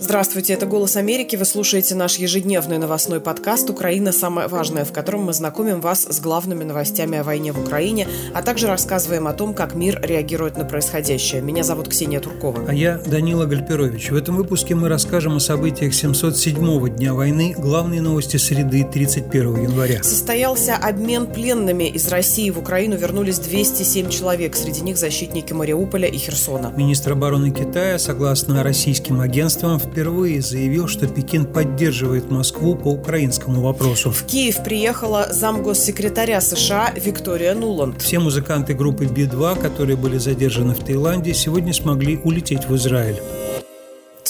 Здравствуйте, это «Голос Америки». Вы слушаете наш ежедневный новостной подкаст «Украина. Самое важное», в котором мы знакомим вас с главными новостями о войне в Украине, а также рассказываем о том, как мир реагирует на происходящее. Меня зовут Ксения Туркова. А я Данила Гальперович. В этом выпуске мы расскажем о событиях 707-го дня войны, главные новости среды 31 января. Состоялся обмен пленными. Из России в Украину вернулись 207 человек, среди них защитники Мариуполя и Херсона. Министр обороны Китая, согласно российским агентствам, впервые заявил, что Пекин поддерживает Москву по украинскому вопросу. В Киев приехала замгоссекретаря США Виктория Нуланд. Все музыканты группы Би-2, которые были задержаны в Таиланде, сегодня смогли улететь в Израиль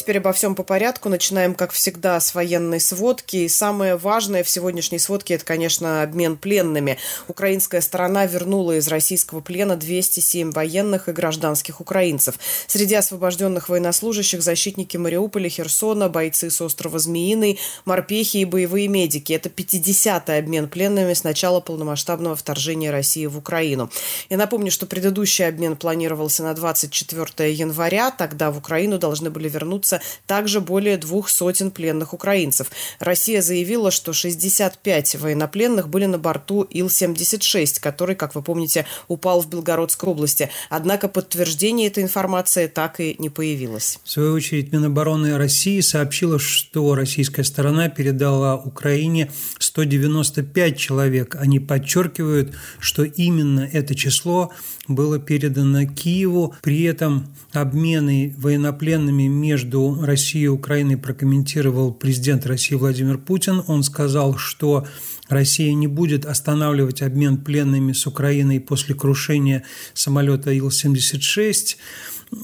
теперь обо всем по порядку. Начинаем, как всегда, с военной сводки. И самое важное в сегодняшней сводке – это, конечно, обмен пленными. Украинская сторона вернула из российского плена 207 военных и гражданских украинцев. Среди освобожденных военнослужащих защитники Мариуполя, Херсона, бойцы с острова Змеиный, морпехи и боевые медики. Это 50-й обмен пленными с начала полномасштабного вторжения России в Украину. Я напомню, что предыдущий обмен планировался на 24 января. Тогда в Украину должны были вернуться также более двух сотен пленных украинцев. Россия заявила, что 65 военнопленных были на борту Ил-76, который, как вы помните, упал в Белгородской области. Однако подтверждение этой информации так и не появилось. В свою очередь Минобороны России сообщила, что российская сторона передала Украине 195 человек. Они подчеркивают, что именно это число было передано Киеву. При этом обмены военнопленными между России и Украины прокомментировал президент России Владимир Путин. Он сказал, что Россия не будет останавливать обмен пленными с Украиной после крушения самолета Ил-76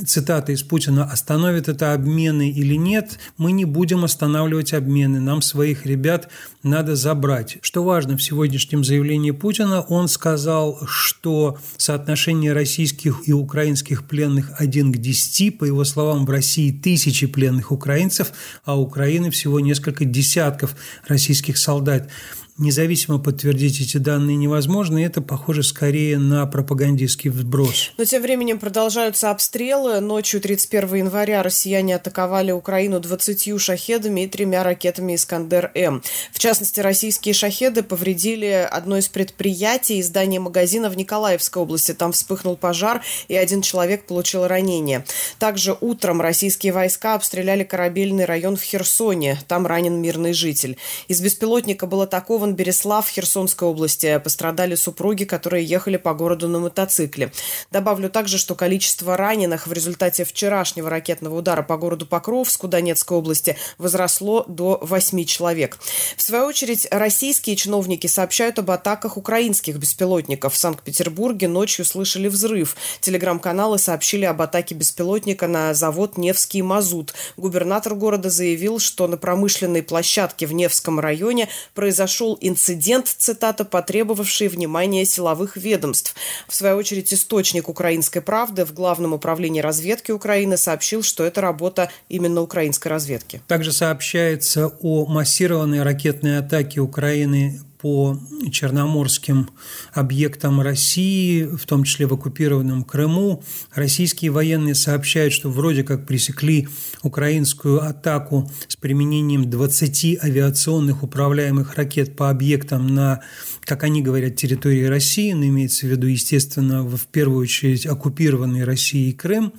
цитата из Путина, остановит это обмены или нет, мы не будем останавливать обмены, нам своих ребят надо забрать. Что важно в сегодняшнем заявлении Путина, он сказал, что соотношение российских и украинских пленных 1 к 10, по его словам, в России тысячи пленных украинцев, а Украины всего несколько десятков российских солдат независимо подтвердить эти данные невозможно, и это похоже скорее на пропагандистский вброс. Но тем временем продолжаются обстрелы. Ночью 31 января россияне атаковали Украину 20 шахедами и тремя ракетами «Искандер-М». В частности, российские шахеды повредили одно из предприятий и здание магазина в Николаевской области. Там вспыхнул пожар, и один человек получил ранение. Также утром российские войска обстреляли корабельный район в Херсоне. Там ранен мирный житель. Из беспилотника было такого арестован Береслав Херсонской области. Пострадали супруги, которые ехали по городу на мотоцикле. Добавлю также, что количество раненых в результате вчерашнего ракетного удара по городу Покровску Донецкой области возросло до 8 человек. В свою очередь, российские чиновники сообщают об атаках украинских беспилотников. В Санкт-Петербурге ночью слышали взрыв. Телеграм-каналы сообщили об атаке беспилотника на завод «Невский мазут». Губернатор города заявил, что на промышленной площадке в Невском районе произошел инцидент, цитата, потребовавший внимания силовых ведомств. В свою очередь, источник «Украинской правды» в Главном управлении разведки Украины сообщил, что это работа именно украинской разведки. Также сообщается о массированной ракетной атаке Украины по черноморским объектам России, в том числе в оккупированном Крыму. Российские военные сообщают, что вроде как пресекли украинскую атаку с применением 20 авиационных управляемых ракет по объектам на, как они говорят, территории России, но имеется в виду, естественно, в первую очередь оккупированный Россией Крым.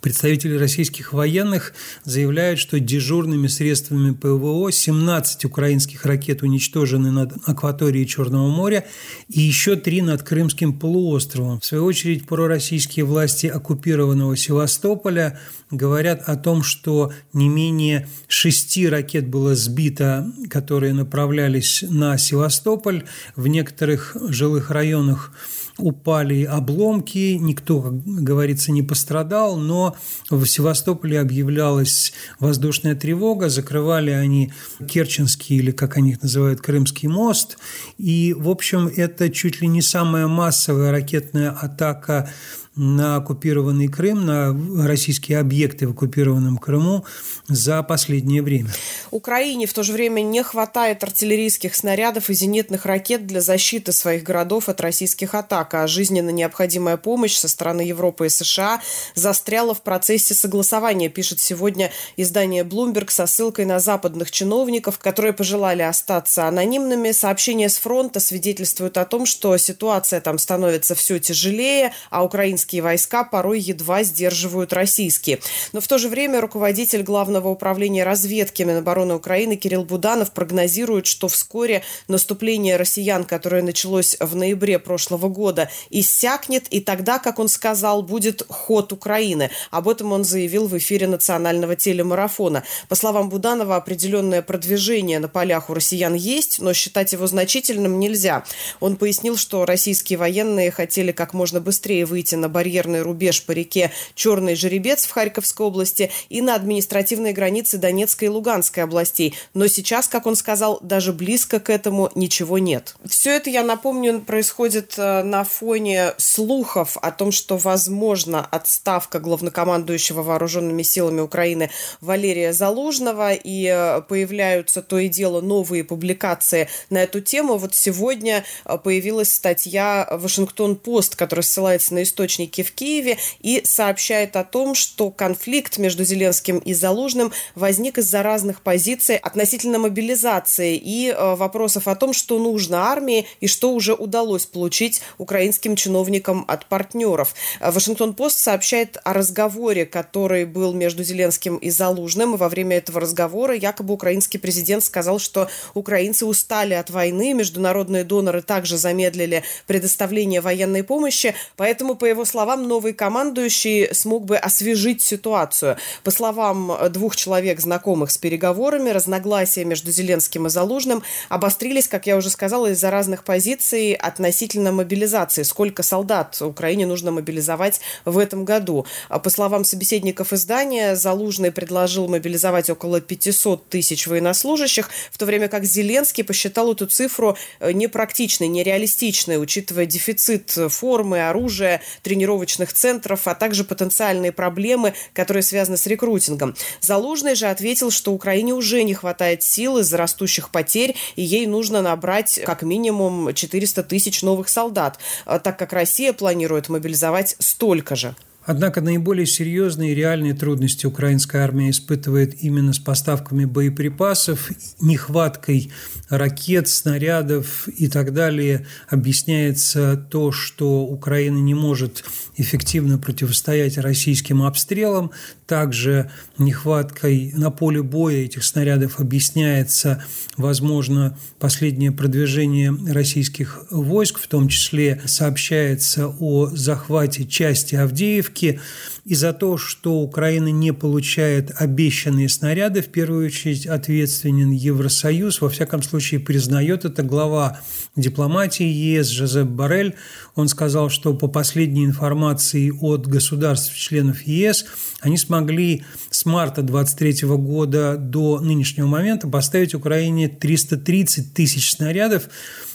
Представители российских военных заявляют, что дежурными средствами ПВО 17 украинских ракет уничтожены над акваторией Черного моря и еще три над Крымским полуостровом. В свою очередь, пророссийские власти оккупированного Севастополя говорят о том, что не менее шести ракет было сбито, которые направлялись на Севастополь. В некоторых жилых районах упали обломки, никто, как говорится, не пострадал, но в Севастополе объявлялась воздушная тревога, закрывали они Керченский или, как они их называют, Крымский мост, и, в общем, это чуть ли не самая массовая ракетная атака на оккупированный Крым, на российские объекты в оккупированном Крыму за последнее время. Украине в то же время не хватает артиллерийских снарядов и зенитных ракет для защиты своих городов от российских атак, а жизненно необходимая помощь со стороны Европы и США застряла в процессе согласования, пишет сегодня издание Bloomberg со ссылкой на западных чиновников, которые пожелали остаться анонимными. Сообщения с фронта свидетельствуют о том, что ситуация там становится все тяжелее, а украинские войска порой едва сдерживают российские. Но в то же время руководитель Главного управления разведки Минобороны Украины Кирилл Буданов прогнозирует, что вскоре наступление россиян, которое началось в ноябре прошлого года, иссякнет, и тогда, как он сказал, будет ход Украины. Об этом он заявил в эфире национального телемарафона. По словам Буданова, определенное продвижение на полях у россиян есть, но считать его значительным нельзя. Он пояснил, что российские военные хотели как можно быстрее выйти на барьерный рубеж по реке Черный Жеребец в Харьковской области и на административные границы Донецкой и Луганской областей. Но сейчас, как он сказал, даже близко к этому ничего нет. Все это, я напомню, происходит э, на фоне слухов о том, что возможно отставка главнокомандующего вооруженными силами Украины Валерия Залужного и э, появляются то и дело новые публикации на эту тему. Вот сегодня э, появилась статья «Вашингтон-Пост», которая ссылается на источники в Киеве и сообщает о том, что конфликт между Зеленским и Залужным возник из-за разных позиций относительно мобилизации и э, вопросов о том, что нужно армии и что уже удалось получить украинским чиновникам от партнеров. Вашингтон-Пост сообщает о разговоре, который был между Зеленским и Залужным. И во время этого разговора якобы украинский президент сказал, что украинцы устали от войны, международные доноры также замедлили предоставление военной помощи, поэтому, по его словам, новый командующий смог бы освежить ситуацию. По словам двух человек, знакомых с переговорами, разногласия между Зеленским и Залужным обострились, как я уже сказала, из-за разных позиций относительно мобилизации. Сколько солдат Украине нужно мобилизовать в этом году? По словам собеседников издания, Залужный предложил мобилизовать около 500 тысяч военнослужащих, в то время как Зеленский посчитал эту цифру э, непрактичной, нереалистичной, учитывая дефицит формы, оружия, тренировочных центров, а также потенциальные проблемы, которые связаны с рекрутингом. Залужный же ответил, что Украине уже не хватает сил из-за растущих потерь, и ей нужно набрать как минимум 400 тысяч новых солдат, э, так как Россия планирует мобилизовать столько же. Однако наиболее серьезные и реальные трудности украинская армия испытывает именно с поставками боеприпасов, нехваткой ракет, снарядов и так далее. Объясняется то, что Украина не может эффективно противостоять российским обстрелам. Также нехваткой на поле боя этих снарядов объясняется, возможно, последнее продвижение российских войск, в том числе сообщается о захвате части Авдеевки, ошибки и за то, что Украина не получает обещанные снаряды, в первую очередь ответственен Евросоюз. Во всяком случае, признает это глава дипломатии ЕС Жозеп Барель. Он сказал, что по последней информации от государств-членов ЕС они смогли марта 2023 года до нынешнего момента поставить Украине 330 тысяч снарядов.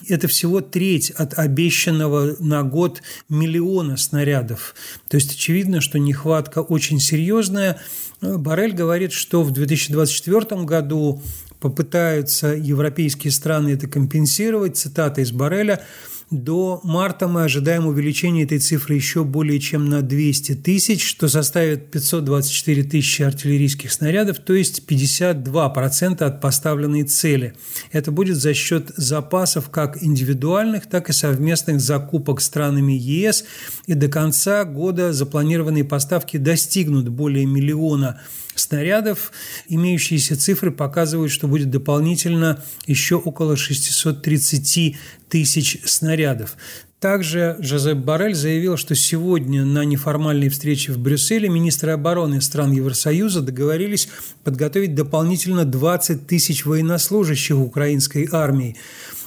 Это всего треть от обещанного на год миллиона снарядов. То есть очевидно, что нехватка очень серьезная. Барель говорит, что в 2024 году попытаются европейские страны это компенсировать. Цитата из Бареля – до марта мы ожидаем увеличения этой цифры еще более чем на 200 тысяч, что составит 524 тысячи артиллерийских снарядов, то есть 52% от поставленной цели. Это будет за счет запасов как индивидуальных, так и совместных закупок странами ЕС, и до конца года запланированные поставки достигнут более миллиона снарядов. Имеющиеся цифры показывают, что будет дополнительно еще около 630 тысяч снарядов. Также Жозеп Барель заявил, что сегодня на неформальной встрече в Брюсселе министры обороны стран Евросоюза договорились подготовить дополнительно 20 тысяч военнослужащих украинской армии.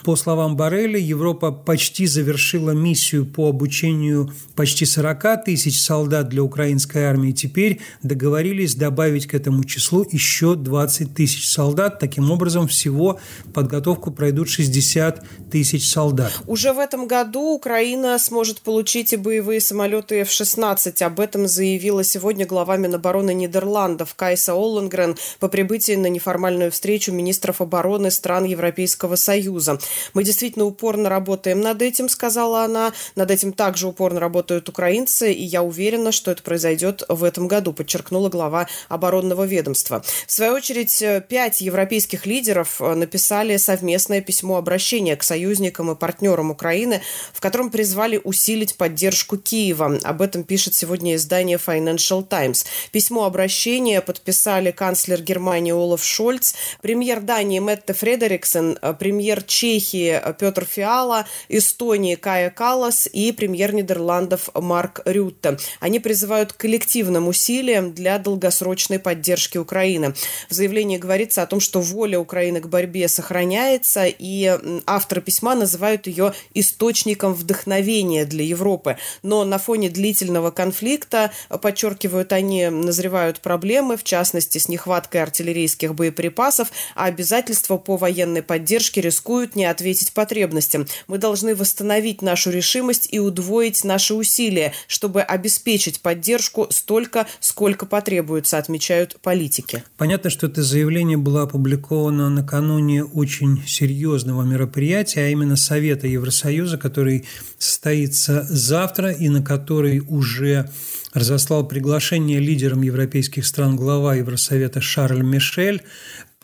По словам Барреля, Европа почти завершила миссию по обучению почти 40 тысяч солдат для украинской армии. Теперь договорились добавить к этому числу еще 20 тысяч солдат. Таким образом, всего подготовку пройдут 60 тысяч солдат. Уже в этом году Украина сможет получить и боевые самолеты F-16. Об этом заявила сегодня глава Минобороны Нидерландов Кайса Олленгрен по прибытии на неформальную встречу министров обороны стран Европейского Союза. Мы действительно упорно работаем над этим, сказала она. Над этим также упорно работают украинцы, и я уверена, что это произойдет в этом году, подчеркнула глава оборонного ведомства. В свою очередь, пять европейских лидеров написали совместное письмо обращения к союзникам и партнерам Украины, в котором призвали усилить поддержку Киева. Об этом пишет сегодня издание Financial Times. Письмо обращения подписали канцлер Германии Олаф Шольц, премьер Дании Метте Фредериксен, премьер Чехии Петр Фиала, Эстонии Кая Калас и премьер Нидерландов Марк Рютте. Они призывают к коллективным усилиям для долгосрочной поддержки Украины. В заявлении говорится о том, что воля Украины к борьбе сохраняется, и авторы письма называют ее источником вдохновения для Европы. Но на фоне длительного конфликта, подчеркивают они, назревают проблемы, в частности, с нехваткой артиллерийских боеприпасов, а обязательства по военной поддержке рискуют не ответить потребностям. Мы должны восстановить нашу решимость и удвоить наши усилия, чтобы обеспечить поддержку столько, сколько потребуется, отмечают политики. Понятно, что это заявление было опубликовано накануне очень серьезного мероприятия, а именно Совета Евросоюза, который состоится завтра и на который уже разослал приглашение лидерам европейских стран глава Евросовета Шарль Мишель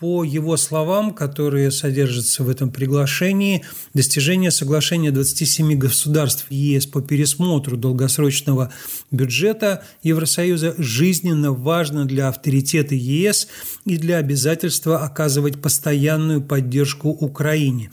по его словам, которые содержатся в этом приглашении, достижение соглашения 27 государств ЕС по пересмотру долгосрочного бюджета Евросоюза жизненно важно для авторитета ЕС и для обязательства оказывать постоянную поддержку Украине.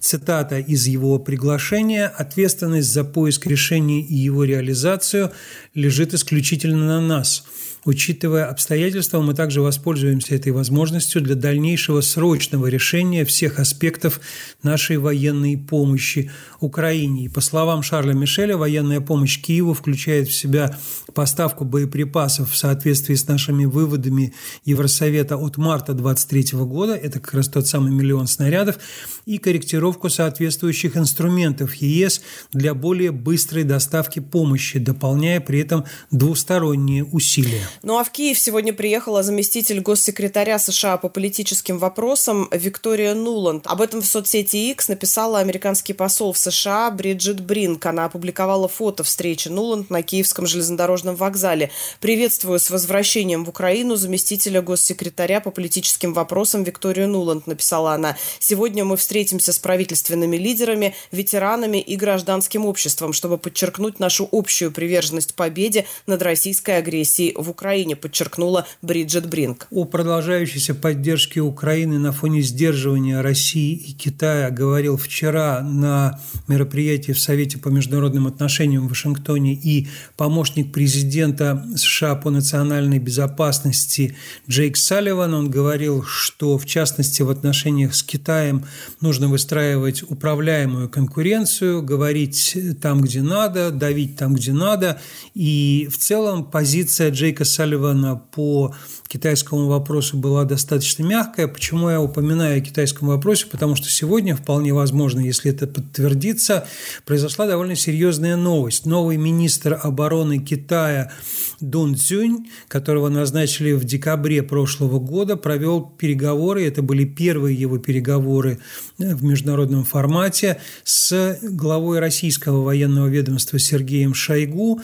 Цитата из его приглашения «Ответственность за поиск решений и его реализацию лежит исключительно на нас». Учитывая обстоятельства, мы также воспользуемся этой возможностью для дальнейшего срочного решения всех аспектов нашей военной помощи Украине. И по словам Шарля Мишеля, военная помощь Киеву включает в себя поставку боеприпасов в соответствии с нашими выводами Евросовета от марта 2023 года, это как раз тот самый миллион снарядов, и корректировку соответствующих инструментов ЕС для более быстрой доставки помощи, дополняя при этом двусторонние усилия. Ну а в Киев сегодня приехала заместитель госсекретаря США по политическим вопросам Виктория Нуланд. Об этом в соцсети X написала американский посол в США Бриджит Бринк. Она опубликовала фото встречи Нуланд на Киевском железнодорожном вокзале. «Приветствую с возвращением в Украину заместителя госсекретаря по политическим вопросам Викторию Нуланд», написала она. «Сегодня мы встретимся с правительственными лидерами, ветеранами и гражданским обществом, чтобы подчеркнуть нашу общую приверженность победе над российской агрессией в Украине. Украине, подчеркнула Бриджит Бринк. О продолжающейся поддержке Украины на фоне сдерживания России и Китая говорил вчера на мероприятии в Совете по международным отношениям в Вашингтоне и помощник президента США по национальной безопасности Джейк Салливан. Он говорил, что в частности в отношениях с Китаем нужно выстраивать управляемую конкуренцию, говорить там, где надо, давить там, где надо. И в целом позиция Джейка Салливана по китайскому вопросу была достаточно мягкая. Почему я упоминаю о китайском вопросе? Потому что сегодня, вполне возможно, если это подтвердится, произошла довольно серьезная новость. Новый министр обороны Китая Дун Цюнь, которого назначили в декабре прошлого года, провел переговоры, это были первые его переговоры в международном формате, с главой российского военного ведомства Сергеем Шойгу,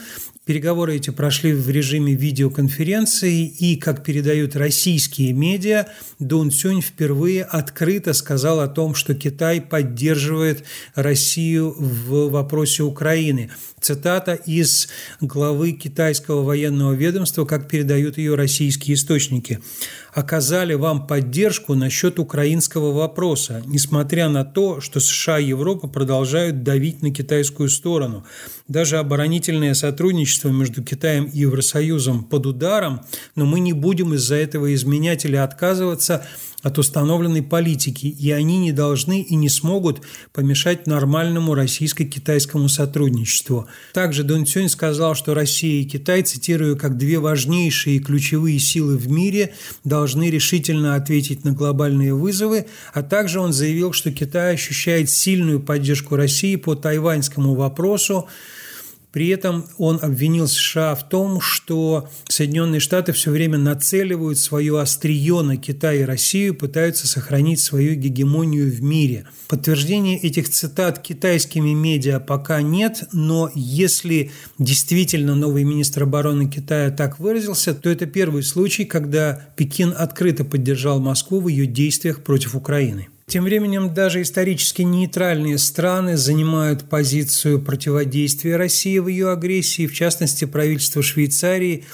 Переговоры эти прошли в режиме видеоконференции, и, как передают российские медиа, Дун Цюнь впервые открыто сказал о том, что Китай поддерживает Россию в вопросе Украины. Цитата из главы китайского военного ведомства, как передают ее российские источники оказали вам поддержку насчет украинского вопроса, несмотря на то, что США и Европа продолжают давить на китайскую сторону. Даже оборонительное сотрудничество между Китаем и Евросоюзом под ударом, но мы не будем из-за этого изменять или отказываться от установленной политики, и они не должны и не смогут помешать нормальному российско-китайскому сотрудничеству. Также Дун Цюнь сказал, что Россия и Китай, цитирую, как две важнейшие и ключевые силы в мире, должны решительно ответить на глобальные вызовы, а также он заявил, что Китай ощущает сильную поддержку России по тайваньскому вопросу, при этом он обвинил США в том, что Соединенные Штаты все время нацеливают свое острие на Китай и Россию, пытаются сохранить свою гегемонию в мире. Подтверждения этих цитат китайскими медиа пока нет, но если действительно новый министр обороны Китая так выразился, то это первый случай, когда Пекин открыто поддержал Москву в ее действиях против Украины. Тем временем даже исторически нейтральные страны занимают позицию противодействия России в ее агрессии. В частности, правительство Швейцарии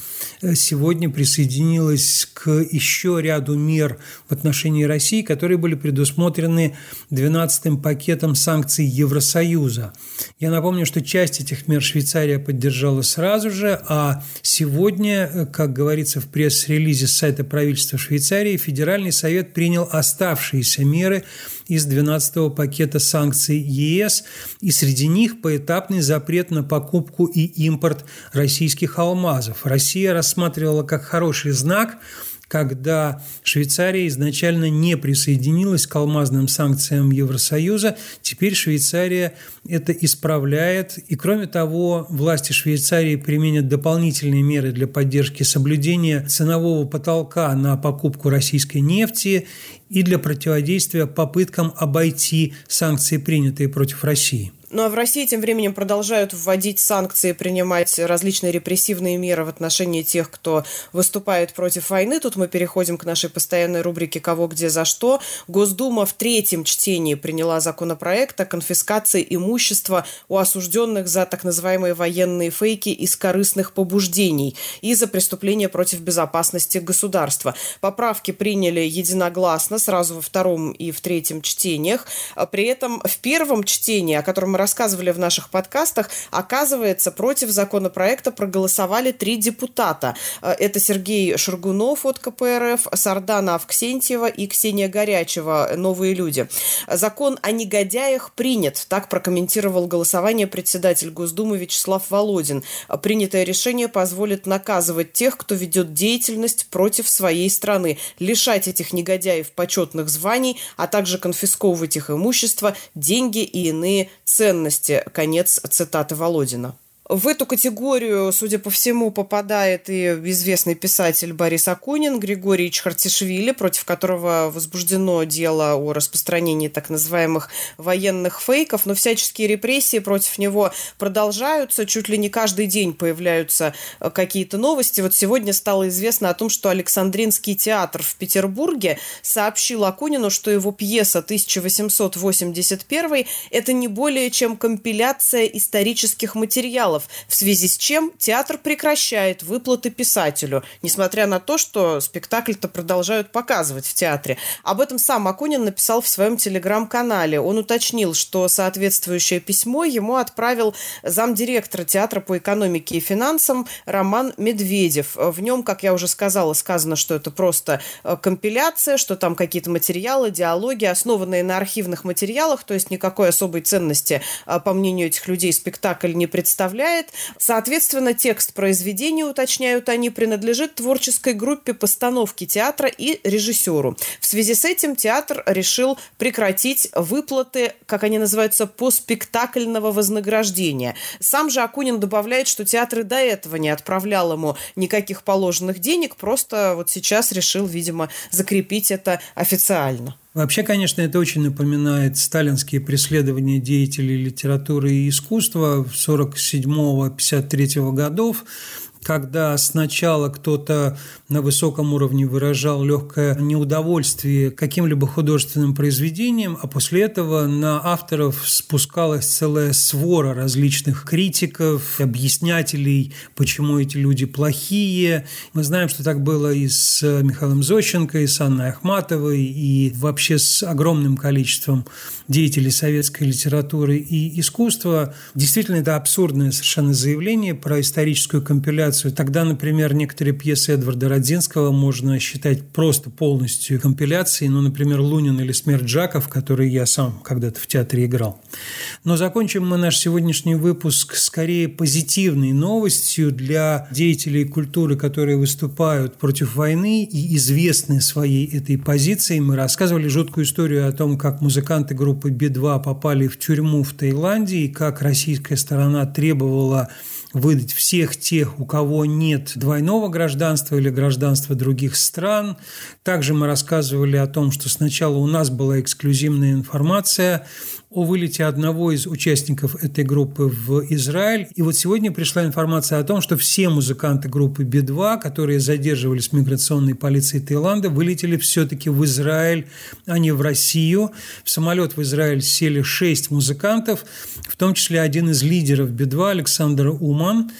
э, сегодня присоединилось к еще ряду мер в отношении России, которые были предусмотрены 12-м пакетом санкций Евросоюза. Я напомню, что часть этих мер Швейцария поддержала сразу же, а сегодня, э, как говорится в пресс-релизе с сайта правительства Швейцарии, Федеральный совет принял оставшиеся меры из 12-го пакета санкций ЕС, и среди них поэтапный запрет на покупку и импорт российских алмазов. Россия рассматривала как хороший знак – когда Швейцария изначально не присоединилась к алмазным санкциям Евросоюза, теперь Швейцария это исправляет. И кроме того, власти Швейцарии применят дополнительные меры для поддержки соблюдения ценового потолка на покупку российской нефти и для противодействия попыткам обойти санкции, принятые против России. Ну а в России тем временем продолжают вводить санкции, принимать различные репрессивные меры в отношении тех, кто выступает против войны. Тут мы переходим к нашей постоянной рубрике «Кого, где, за что». Госдума в третьем чтении приняла законопроект о конфискации имущества у осужденных за так называемые военные фейки из корыстных побуждений и за преступления против безопасности государства. Поправки приняли единогласно сразу во втором и в третьем чтениях. При этом в первом чтении, о котором мы рассказывали в наших подкастах, оказывается, против законопроекта проголосовали три депутата. Э, это Сергей Шургунов от КПРФ, Сардана Авксентьева и Ксения Горячева, «Новые люди». Закон о негодяях принят, так прокомментировал голосование председатель Госдумы Вячеслав Володин. Принятое решение позволит наказывать тех, кто ведет деятельность против своей страны, лишать этих негодяев почетных званий, а также конфисковывать их имущество, деньги и иные ценности ценности. Конец цитаты Володина. В эту категорию, судя по всему, попадает и известный писатель Борис Акунин, Григорий Чхартишвили, против которого возбуждено дело о распространении так называемых военных фейков, но всяческие репрессии против него продолжаются, чуть ли не каждый день появляются э, какие-то новости. Вот сегодня стало известно о том, что Александринский театр в Петербурге сообщил Акунину, что его пьеса 1881 – это не более чем компиляция исторических материалов, материалов, в связи с чем театр прекращает выплаты писателю, несмотря на то, что спектакль-то продолжают показывать в театре. Об этом сам Акунин написал в своем телеграм-канале. Он уточнил, что соответствующее письмо ему отправил замдиректора театра по экономике и финансам Роман Медведев. В нем, как я уже сказала, сказано, что это просто э, компиляция, что там какие-то материалы, диалоги, основанные на архивных материалах, то есть никакой особой ценности, э, по мнению этих людей, спектакль не представляет составляет. Соответственно, текст произведения, уточняют они, принадлежит творческой группе постановки театра и режиссеру. В связи с этим театр решил прекратить выплаты, как они называются, по спектакльного вознаграждения. Сам же Акунин добавляет, что театр и до этого не отправлял ему никаких положенных денег, просто вот сейчас решил, видимо, закрепить это официально. Вообще, конечно, это очень напоминает сталинские преследования деятелей литературы и искусства 47-53 годов, когда сначала кто-то на высоком уровне выражал легкое неудовольствие каким-либо художественным произведением, а после этого на авторов спускалась целая свора различных критиков, объяснятелей, почему эти люди плохие. Мы знаем, что так было и с Михаилом Зощенко, и с Анной Ахматовой, и вообще с огромным количеством деятелей советской литературы и искусства. Действительно, это абсурдное совершенно заявление про историческую компиляцию компиляцию. Тогда, например, некоторые пьесы Эдварда Родзинского можно считать просто полностью компиляцией, ну, например, «Лунин» или «Смерть Джаков», которые я сам когда-то в театре играл. Но закончим мы наш сегодняшний выпуск скорее позитивной новостью для деятелей культуры, которые выступают против войны и известны своей этой позицией. Мы рассказывали жуткую историю о том, как музыканты группы Би-2 попали в тюрьму в Таиланде и как российская сторона требовала выдать всех тех, у кого нет двойного гражданства или гражданства других стран. Также мы рассказывали о том, что сначала у нас была эксклюзивная информация о вылете одного из участников этой группы в Израиль. И вот сегодня пришла информация о том, что все музыканты группы Би-2, которые задерживались миграционной полиции Таиланда, вылетели все-таки в Израиль, а не в Россию. В самолет в Израиль сели шесть музыкантов, в том числе один из лидеров Би-2, Александр Уман.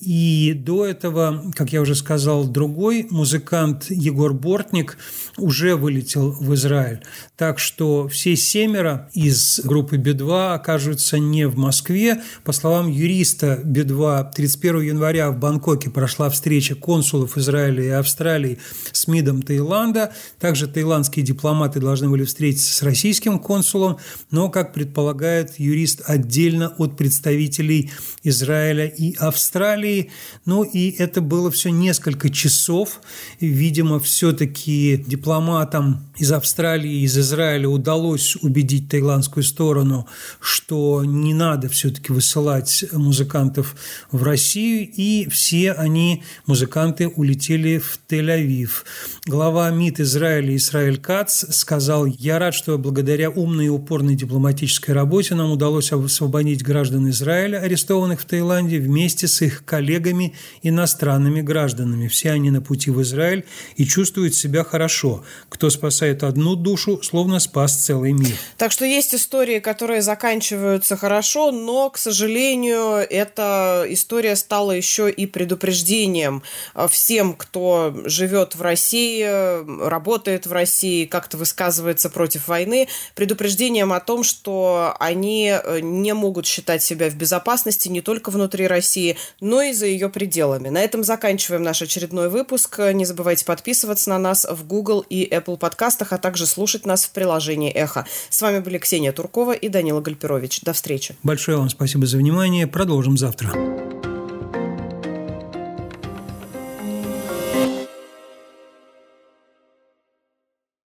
И до этого, как я уже сказал, другой музыкант Егор Бортник уже вылетел в Израиль. Так что все семеро из группы Би-2 окажутся не в Москве. По словам юриста Би-2, 31 января в Бангкоке прошла встреча консулов Израиля и Австралии с МИДом Таиланда. Также таиландские дипломаты должны были встретиться с российским консулом, но, как предполагает юрист, отдельно от представителей Израиля и Австралии. Ну и это было все несколько часов. Видимо, все-таки дипломатам из Австралии, из Израиля удалось убедить таиландскую сторону, что не надо все-таки высылать музыкантов в Россию, и все они, музыканты, улетели в Тель-Авив. Глава МИД Израиля Исраиль Кац сказал, я рад, что благодаря умной и упорной дипломатической работе нам удалось освободить граждан Израиля, арестованных в Таиланде, вместе с их коллегами иностранными гражданами. Все они на пути в Израиль и чувствуют себя хорошо. Кто спасает одну душу, словно спас целый мир. Так что есть истории, которые заканчиваются хорошо, но, к сожалению, эта история стала еще и предупреждением всем, кто живет в России, работает в России, как-то высказывается против войны, предупреждением о том, что они не могут считать себя в безопасности не только внутри России, но и за ее пределами. На этом заканчиваем наш очередной выпуск. Не забывайте подписываться на нас в Google и Apple подкастах, а также слушать нас в приложении «Эхо». С вами были Ксения Туркова и Данила Гальперович. До встречи. Большое вам спасибо за внимание. Продолжим завтра.